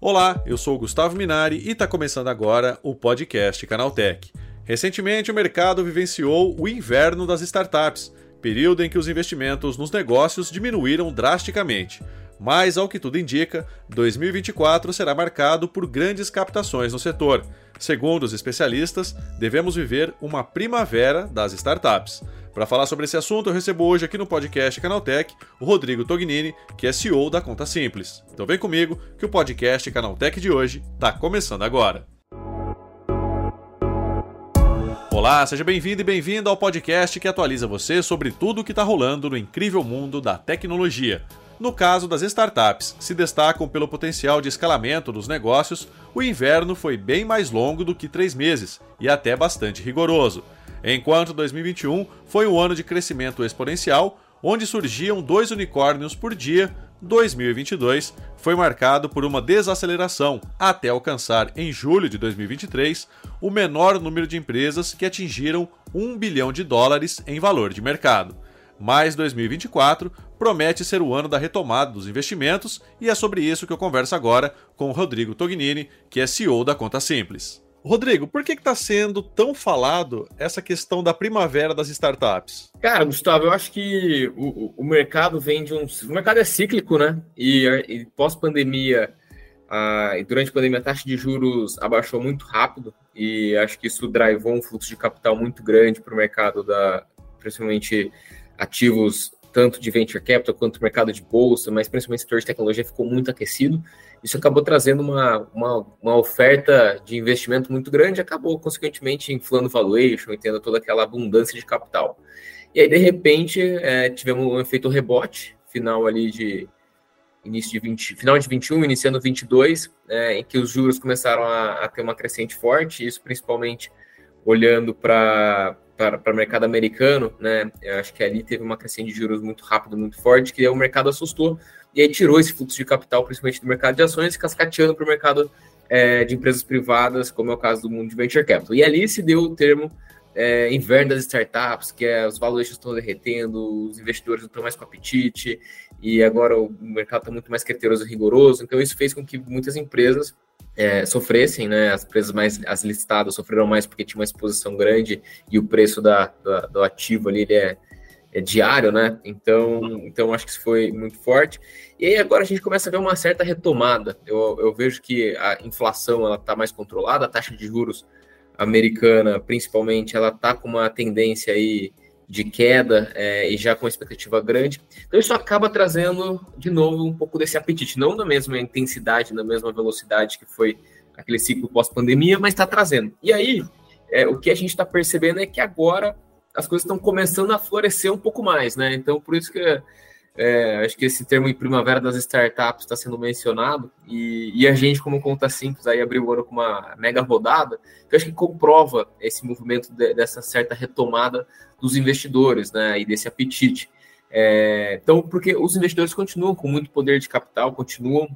Olá, eu sou Gustavo Minari e está começando agora o podcast Canaltech. Recentemente, o mercado vivenciou o inverno das startups, período em que os investimentos nos negócios diminuíram drasticamente. Mas, ao que tudo indica, 2024 será marcado por grandes captações no setor. Segundo os especialistas, devemos viver uma primavera das startups. Para falar sobre esse assunto, eu recebo hoje aqui no podcast Canaltech o Rodrigo Tognini, que é CEO da Conta Simples. Então vem comigo que o podcast Canaltech de hoje está começando agora. Olá, seja bem-vindo e bem-vindo ao podcast que atualiza você sobre tudo o que está rolando no incrível mundo da tecnologia. No caso das startups, se destacam pelo potencial de escalamento dos negócios, o inverno foi bem mais longo do que três meses e até bastante rigoroso. Enquanto 2021 foi um ano de crescimento exponencial, onde surgiam dois unicórnios por dia, 2022 foi marcado por uma desaceleração até alcançar em julho de 2023 o menor número de empresas que atingiram 1 bilhão de dólares em valor de mercado. Mas 2024 promete ser o ano da retomada dos investimentos e é sobre isso que eu converso agora com o Rodrigo Tognini, que é CEO da Conta Simples. Rodrigo, por que está sendo tão falado essa questão da primavera das startups? Cara, Gustavo, eu acho que o, o mercado vem de um. O mercado é cíclico, né? E, e pós-pandemia, durante a pandemia, a taxa de juros abaixou muito rápido, e acho que isso drivou um fluxo de capital muito grande para o mercado da, principalmente ativos tanto de venture capital quanto mercado de bolsa, mas principalmente o setor de tecnologia ficou muito aquecido. Isso acabou trazendo uma, uma, uma oferta de investimento muito grande, acabou, consequentemente, inflando valuation tendo toda aquela abundância de capital. E aí, de repente, é, tivemos um efeito rebote, final ali de início de 20, final de 21, iniciando 22, é, em que os juros começaram a, a ter uma crescente forte, isso principalmente olhando para para o mercado americano, né? Eu acho que ali teve uma crescente de juros muito rápido, muito forte, que o mercado assustou e aí tirou esse fluxo de capital, principalmente do mercado de ações, cascateando para o mercado é, de empresas privadas, como é o caso do mundo de venture capital. E ali se deu o termo é, inverno das startups, que é os valores estão derretendo, os investidores não estão mais com apetite, e agora o mercado está muito mais criterioso e rigoroso. Então, isso fez com que muitas empresas é, sofressem, né? As empresas mais as listadas sofreram mais porque tinha uma exposição grande e o preço da, da do ativo ali é, é, diário, né? Então, então acho que isso foi muito forte. E aí agora a gente começa a ver uma certa retomada. Eu, eu vejo que a inflação ela está mais controlada, a taxa de juros americana, principalmente, ela está com uma tendência aí de queda é, e já com expectativa grande. Então isso acaba trazendo de novo um pouco desse apetite, não na mesma intensidade, na mesma velocidade que foi aquele ciclo pós-pandemia, mas está trazendo. E aí, é, o que a gente está percebendo é que agora as coisas estão começando a florescer um pouco mais, né? Então, por isso que é, acho que esse termo em primavera das startups está sendo mencionado e, e, a gente, como conta simples, aí abriu o ano com uma mega rodada, que acho que comprova esse movimento de, dessa certa retomada dos investidores, né, e desse apetite. É, então, porque os investidores continuam com muito poder de capital, continuam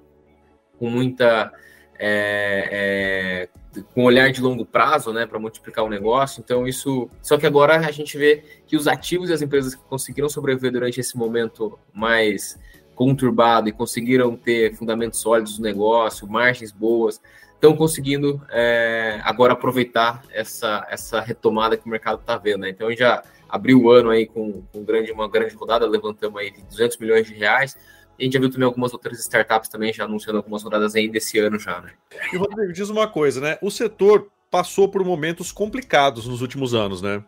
com muita é, é, com olhar de longo prazo, né, para multiplicar o negócio. Então, isso. Só que agora a gente vê que os ativos e as empresas que conseguiram sobreviver durante esse momento mais conturbado e conseguiram ter fundamentos sólidos do negócio, margens boas, estão conseguindo é, agora aproveitar essa, essa retomada que o mercado está vendo. Né? Então, já abriu o ano aí com, com grande, uma grande rodada, levantamos aí 200 milhões de reais a gente já viu também algumas outras startups também já anunciando algumas rodadas ainda esse ano já, né? E Rodrigo, diz uma coisa, né? O setor passou por momentos complicados nos últimos anos, né?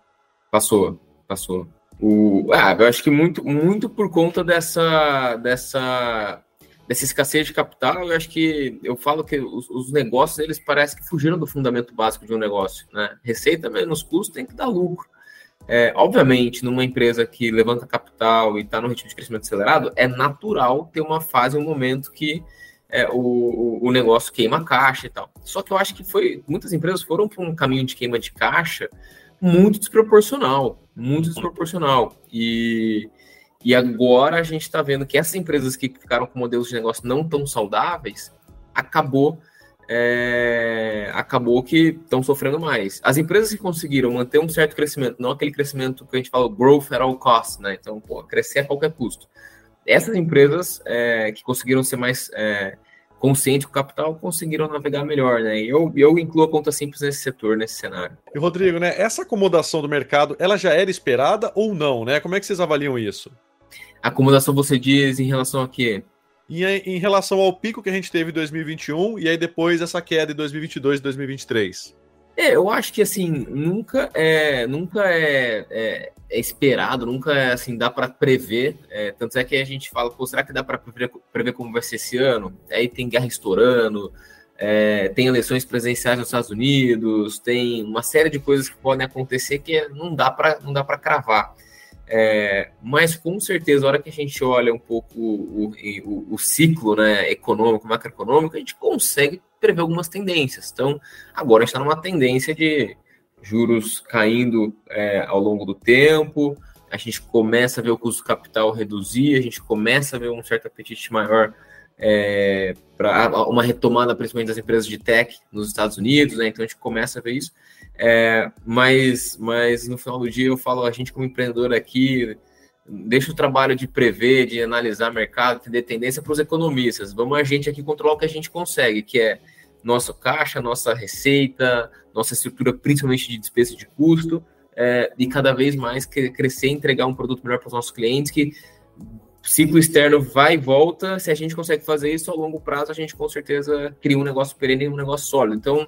Passou, passou. O, ah, eu acho que muito, muito por conta dessa, dessa, dessa escassez de capital, eu acho que eu falo que os, os negócios eles parecem que fugiram do fundamento básico de um negócio, né? Receita menos custo tem que dar lucro. É, obviamente, numa empresa que levanta capital e está no ritmo de crescimento acelerado, é natural ter uma fase, um momento que é, o, o negócio queima caixa e tal. Só que eu acho que foi muitas empresas foram para um caminho de queima de caixa muito desproporcional, muito desproporcional. E, e agora a gente está vendo que essas empresas que ficaram com modelos de negócio não tão saudáveis acabou é, acabou que estão sofrendo mais. As empresas que conseguiram manter um certo crescimento, não aquele crescimento que a gente fala growth at all costs, né? Então, pô, crescer a qualquer custo. Essas empresas é, que conseguiram ser mais é, conscientes com o capital conseguiram navegar melhor, né? E eu, eu incluo a conta simples nesse setor, nesse cenário. E Rodrigo, né? Essa acomodação do mercado, ela já era esperada ou não, né? Como é que vocês avaliam isso? Acomodação você diz em relação a quê? Em, em relação ao pico que a gente teve em 2021 e aí depois essa queda em 2022 e 2023? É, eu acho que assim nunca é nunca é, é, é esperado, nunca é assim dá para prever. É, tanto é que a gente fala, será que dá para prever, prever, como vai ser esse ano? Aí tem guerra estourando, é, tem eleições presidenciais nos Estados Unidos, tem uma série de coisas que podem acontecer que não dá para não dá para cravar. É, mas com certeza, a hora que a gente olha um pouco o, o, o, ciclo né, econômico, macroeconômico, a gente consegue prever algumas tendências. Então, agora a gente está numa tendência de juros caindo é, ao longo do tempo, a gente começa a ver o custo capital reduzir, a gente começa a ver um certo apetite maior é, para uma retomada, principalmente das empresas de tech nos Estados Unidos, né? Então a gente começa a ver isso. É, mas, mas no final do dia eu falo, a gente como empreendedor aqui, deixa o trabalho de prever, de analisar mercado, de tendência para os economistas. Vamos a gente aqui controlar o que a gente consegue, que é nossa caixa, nossa receita, nossa estrutura, principalmente de despesa de custo, é, e cada vez mais crescer e entregar um produto melhor para os nossos clientes, que ciclo externo vai e volta. Se a gente consegue fazer isso a longo prazo, a gente com certeza cria um negócio perene e um negócio sólido. Então,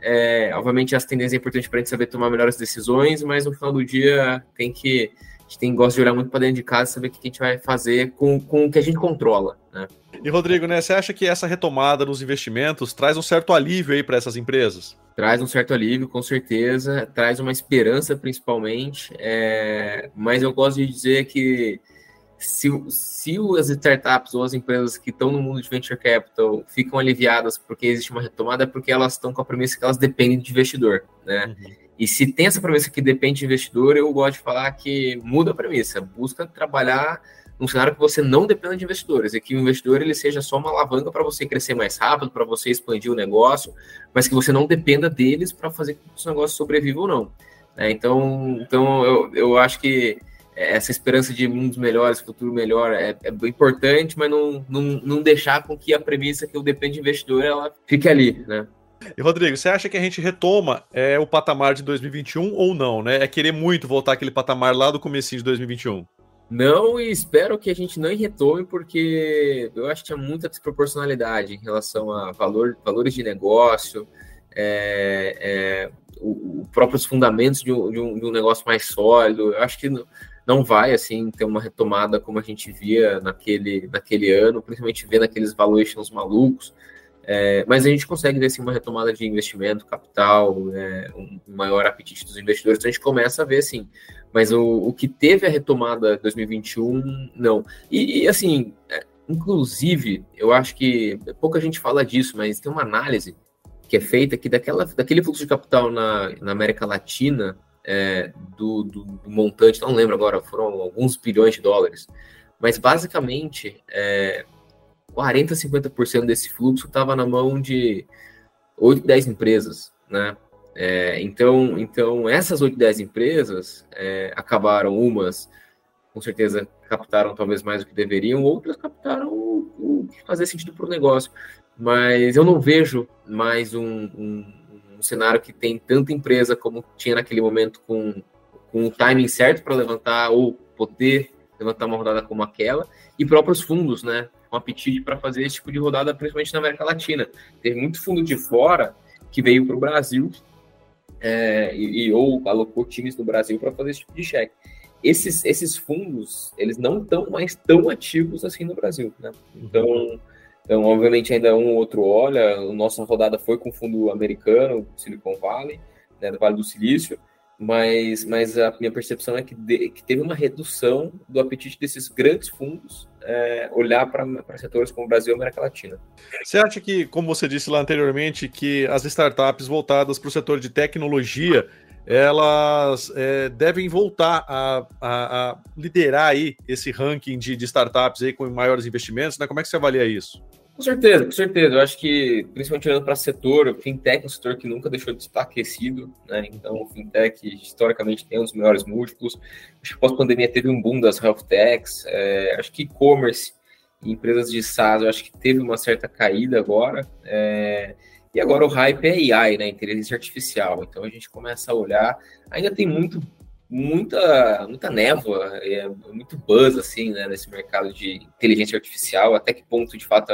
é, obviamente, as tendências é importante para a gente saber tomar melhores decisões, mas no final do dia tem que. A gente tem, gosta de olhar muito para dentro de casa saber o que a gente vai fazer com, com o que a gente controla. Né? E Rodrigo, né, você acha que essa retomada nos investimentos traz um certo alívio aí para essas empresas? Traz um certo alívio, com certeza, traz uma esperança principalmente, é, mas eu gosto de dizer que se, se as startups ou as empresas que estão no mundo de venture capital ficam aliviadas porque existe uma retomada, é porque elas estão com a premissa que elas dependem de investidor, né? Uhum. E se tem essa premissa que depende de investidor, eu gosto de falar que muda a premissa, busca trabalhar num cenário que você não dependa de investidores, e que o investidor ele seja só uma alavanca para você crescer mais rápido, para você expandir o negócio, mas que você não dependa deles para fazer com que o seu negócio sobreviva ou não. É, então, então eu, eu acho que essa esperança de mundos melhores, futuro melhor, é, é importante, mas não, não, não deixar com que a premissa que eu dependo de investidor ela fique ali, né? E Rodrigo, você acha que a gente retoma é, o patamar de 2021 ou não, né? É querer muito voltar aquele patamar lá do começo de 2021? Não, e espero que a gente não retome, porque eu acho que tinha muita desproporcionalidade em relação a valor, valores de negócio, é, é, o, o, próprios fundamentos de um, de, um, de um negócio mais sólido. Eu acho que não vai assim ter uma retomada como a gente via naquele, naquele ano, principalmente vendo aqueles valuations malucos. É, mas a gente consegue ver assim, uma retomada de investimento, capital, é, um maior apetite dos investidores. Então a gente começa a ver assim. Mas o, o que teve a retomada 2021, não. E, e assim, é, inclusive, eu acho que pouca gente fala disso, mas tem uma análise que é feita que daquela, daquele fluxo de capital na, na América Latina é, do, do, do, montante, não lembro agora, foram alguns bilhões de dólares, mas basicamente é, 40, 50% desse fluxo estava na mão de 8, 10 empresas, né? É, então, então, essas 8, 10 empresas é, acabaram, umas com certeza captaram talvez mais do que deveriam, outras captaram o, o que fazia sentido para o negócio. Mas eu não vejo mais um, um um cenário que tem tanta empresa como tinha naquele momento com, com o timing certo para levantar ou poder levantar uma rodada como aquela, e próprios fundos, né? Com apetite para fazer esse tipo de rodada, principalmente na América Latina. Teve muito fundo de fora que veio para o Brasil é, e, e, ou alocou times no Brasil para fazer esse tipo de cheque. Esses, esses fundos, eles não estão mais tão ativos assim no Brasil, né? Então, então, obviamente, ainda um ou outro olha. A nossa rodada foi com fundo americano, Silicon Valley, né, do Vale do Silício, mas, mas a minha percepção é que, de, que teve uma redução do apetite desses grandes fundos é, olhar para setores como o Brasil e América Latina. Você acha que, como você disse lá anteriormente, que as startups voltadas para o setor de tecnologia elas é, devem voltar a, a, a, liderar aí esse ranking de, de startups aí com maiores investimentos, né? Como é que você avalia isso? Com certeza, com certeza. Eu acho que, principalmente olhando para o setor, o fintech é um setor que nunca deixou de estar aquecido, né? Então, o fintech, historicamente, tem os melhores múltiplos. Acho que pós-pandemia teve um boom das health techs. É, acho que e-commerce e empresas de SaaS, eu acho que teve uma certa caída agora. É, e agora o hype é AI, né? Inteligência artificial. Então, a gente começa a olhar. Ainda tem muito muita, muita névoa, é, muito buzz assim, né, nesse mercado de inteligência artificial, até que ponto de fato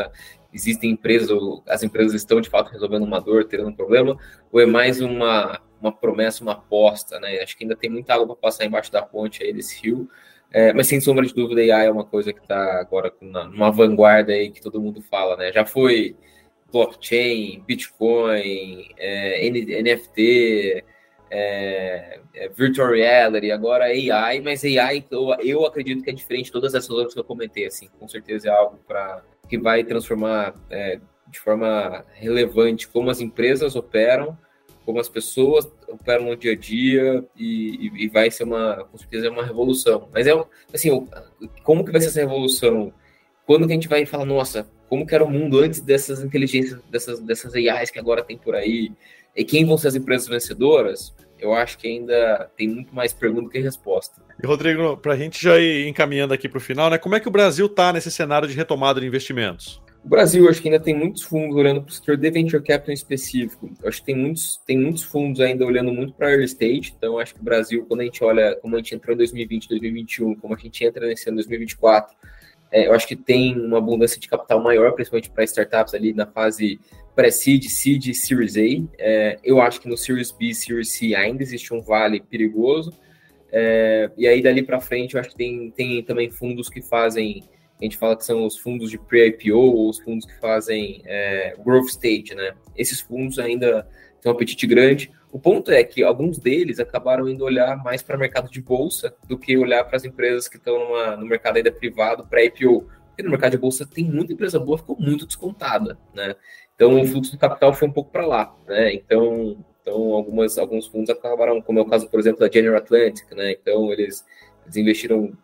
existem empresas, as empresas estão de fato resolvendo uma dor, tendo um problema, ou é mais uma, uma promessa, uma aposta, né? Acho que ainda tem muita água para passar embaixo da ponte aí desse rio. É, mas sem sombra de dúvida, AI é uma coisa que está agora numa vanguarda aí que todo mundo fala, né? Já foi blockchain, Bitcoin, é, NFT, é, é, virtual reality, agora AI, mas AI eu, eu acredito que é diferente de todas essas outras que eu comentei, assim, com certeza é algo para que vai transformar é, de forma relevante como as empresas operam, como as pessoas operam no dia a dia e, e, e vai ser uma, com certeza é uma revolução. Mas é assim, como que vai ser essa revolução? Quando que a gente vai falar, nossa, como que era o mundo antes dessas inteligências, dessas, dessas AIs que agora tem por aí? E quem vão ser as empresas vencedoras? Eu acho que ainda tem muito mais pergunta que resposta. E Rodrigo, para a gente já ir encaminhando aqui para o final, né? Como é que o Brasil está nesse cenário de retomada de investimentos? O Brasil, acho que ainda tem muitos fundos olhando para o setor de venture capital em específico. Eu acho que tem muitos, tem muitos fundos ainda olhando muito para early stage. Então, acho que o Brasil, quando a gente olha como a gente entrou em 2020, 2021, como a gente entra nesse ano 2024, é, eu acho que tem uma abundância de capital maior, principalmente para startups ali na fase pré-seed, seed, series A. É, eu acho que no Series B, Series C ainda existe um vale perigoso. É, e aí dali para frente, eu acho que tem, tem também fundos que fazem, a gente fala que são os fundos de pre-IPO ou os fundos que fazem é, growth stage, né? Esses fundos ainda têm um apetite grande. O ponto é que alguns deles acabaram indo olhar mais para o mercado de bolsa do que olhar para as empresas que estão no mercado ainda privado pré-IPO. Porque no mercado de bolsa tem muita empresa boa, ficou muito descontada, né? Então, o fluxo de capital foi um pouco para lá, né? Então, então algumas, alguns fundos acabaram, como é o caso, por exemplo, da General Atlantic, né? Então, eles, eles investiram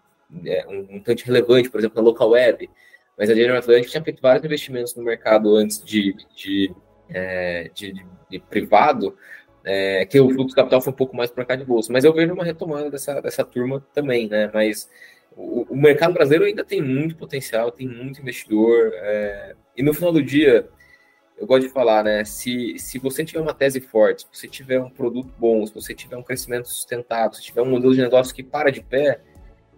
é, um, tanto relevante, por exemplo, na Local Web, mas a General Atlantic tinha feito vários investimentos no mercado antes de, de, é, de, de, de privado, é, que o fluxo capital foi um pouco mais para cá de bolsa. Mas eu vejo uma retomada dessa, dessa turma também, né? Mas o, o mercado brasileiro ainda tem muito potencial, tem muito investidor, é, e no final do dia eu gosto de falar, né? Se, se você tiver uma tese forte, se você tiver um produto bom, se você tiver um crescimento sustentável, se tiver um modelo de negócio que para de pé,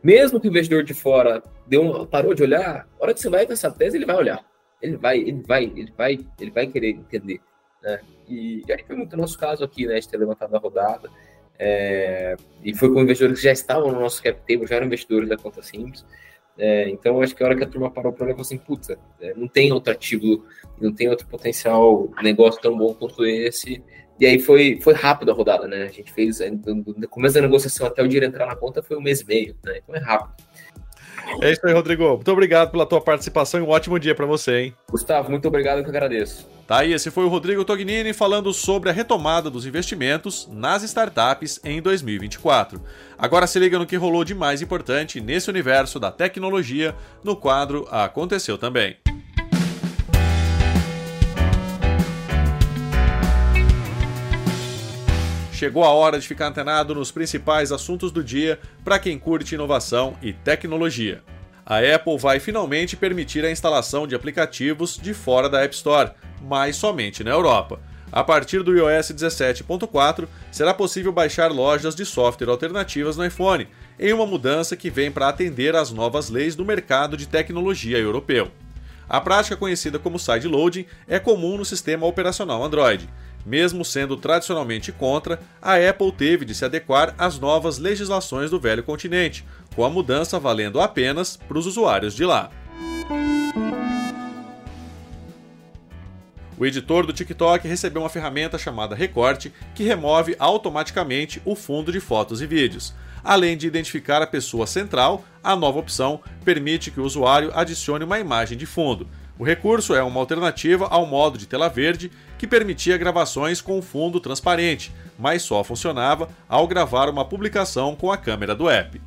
mesmo que o investidor de fora deu parou de olhar, a hora que você vai com essa tese, ele vai olhar. Ele vai, ele vai, ele vai, ele vai querer entender. Né? E, aí foi muito nosso caso aqui, né? De ter levantado a rodada. É, e foi com investidores que já estavam no nosso cap table, já eram investidores da conta simples. É, então, acho que a hora que a turma parou para olhar, assim, puta, é, não tem outro ativo, não tem outro potencial negócio tão bom quanto esse. E aí foi, foi rápido a rodada, né? A gente fez, no começo da negociação até o dinheiro entrar na conta foi um mês e meio, né? Então é rápido. É isso aí, Rodrigo. Muito obrigado pela tua participação e um ótimo dia para você, hein? Gustavo, muito obrigado, eu que agradeço. Tá aí, esse foi o Rodrigo Tognini falando sobre a retomada dos investimentos nas startups em 2024. Agora se liga no que rolou de mais importante nesse universo da tecnologia no quadro Aconteceu Também. Chegou a hora de ficar antenado nos principais assuntos do dia para quem curte inovação e tecnologia. A Apple vai finalmente permitir a instalação de aplicativos de fora da App Store, mas somente na Europa. A partir do iOS 17.4, será possível baixar lojas de software alternativas no iPhone, em uma mudança que vem para atender às novas leis do mercado de tecnologia europeu. A prática conhecida como sideloading é comum no sistema operacional Android. Mesmo sendo tradicionalmente contra, a Apple teve de se adequar às novas legislações do velho continente, com a mudança valendo apenas para os usuários de lá. O editor do TikTok recebeu uma ferramenta chamada Recorte, que remove automaticamente o fundo de fotos e vídeos. Além de identificar a pessoa central, a nova opção permite que o usuário adicione uma imagem de fundo. O recurso é uma alternativa ao modo de tela verde que permitia gravações com fundo transparente, mas só funcionava ao gravar uma publicação com a câmera do app.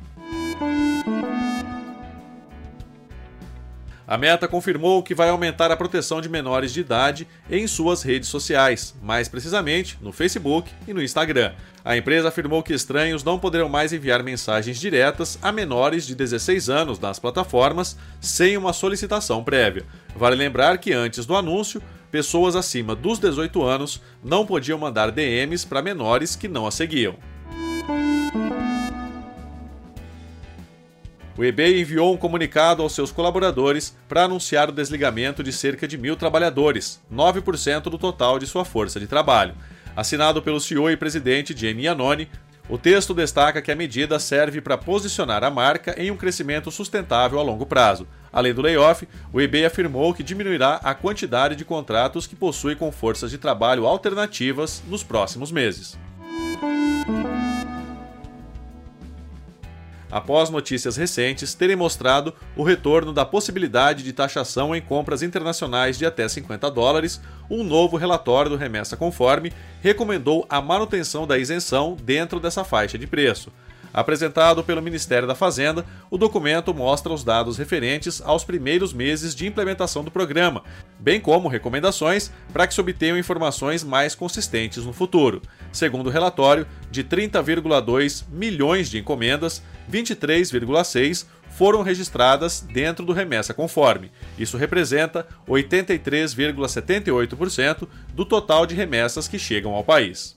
A Meta confirmou que vai aumentar a proteção de menores de idade em suas redes sociais, mais precisamente no Facebook e no Instagram. A empresa afirmou que estranhos não poderão mais enviar mensagens diretas a menores de 16 anos nas plataformas sem uma solicitação prévia. Vale lembrar que antes do anúncio, pessoas acima dos 18 anos não podiam mandar DMs para menores que não a seguiam. O eBay enviou um comunicado aos seus colaboradores para anunciar o desligamento de cerca de mil trabalhadores, 9% do total de sua força de trabalho. Assinado pelo CEO e presidente Jamie Iannone, o texto destaca que a medida serve para posicionar a marca em um crescimento sustentável a longo prazo. Além do layoff, o eBay afirmou que diminuirá a quantidade de contratos que possui com forças de trabalho alternativas nos próximos meses. Após notícias recentes terem mostrado o retorno da possibilidade de taxação em compras internacionais de até 50 dólares, um novo relatório do Remessa Conforme recomendou a manutenção da isenção dentro dessa faixa de preço. Apresentado pelo Ministério da Fazenda, o documento mostra os dados referentes aos primeiros meses de implementação do programa, bem como recomendações para que se obtenham informações mais consistentes no futuro. Segundo o relatório, de 30,2 milhões de encomendas, 23,6 foram registradas dentro do remessa conforme. Isso representa 83,78% do total de remessas que chegam ao país.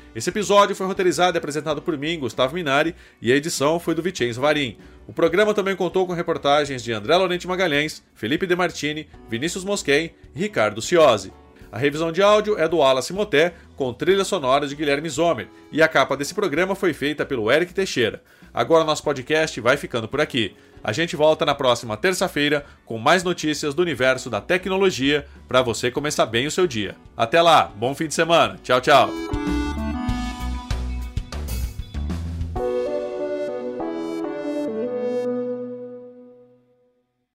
Esse episódio foi roteirizado e apresentado por mim, Gustavo Minari, e a edição foi do Vicenzo Varim. O programa também contou com reportagens de André Lorente Magalhães, Felipe De Martini, Vinícius Mosquen e Ricardo Ciosi. A revisão de áudio é do Wallace Moté, com trilha sonora de Guilherme Zomer, e a capa desse programa foi feita pelo Eric Teixeira. Agora nosso podcast vai ficando por aqui. A gente volta na próxima terça-feira com mais notícias do universo da tecnologia para você começar bem o seu dia. Até lá, bom fim de semana. Tchau, tchau.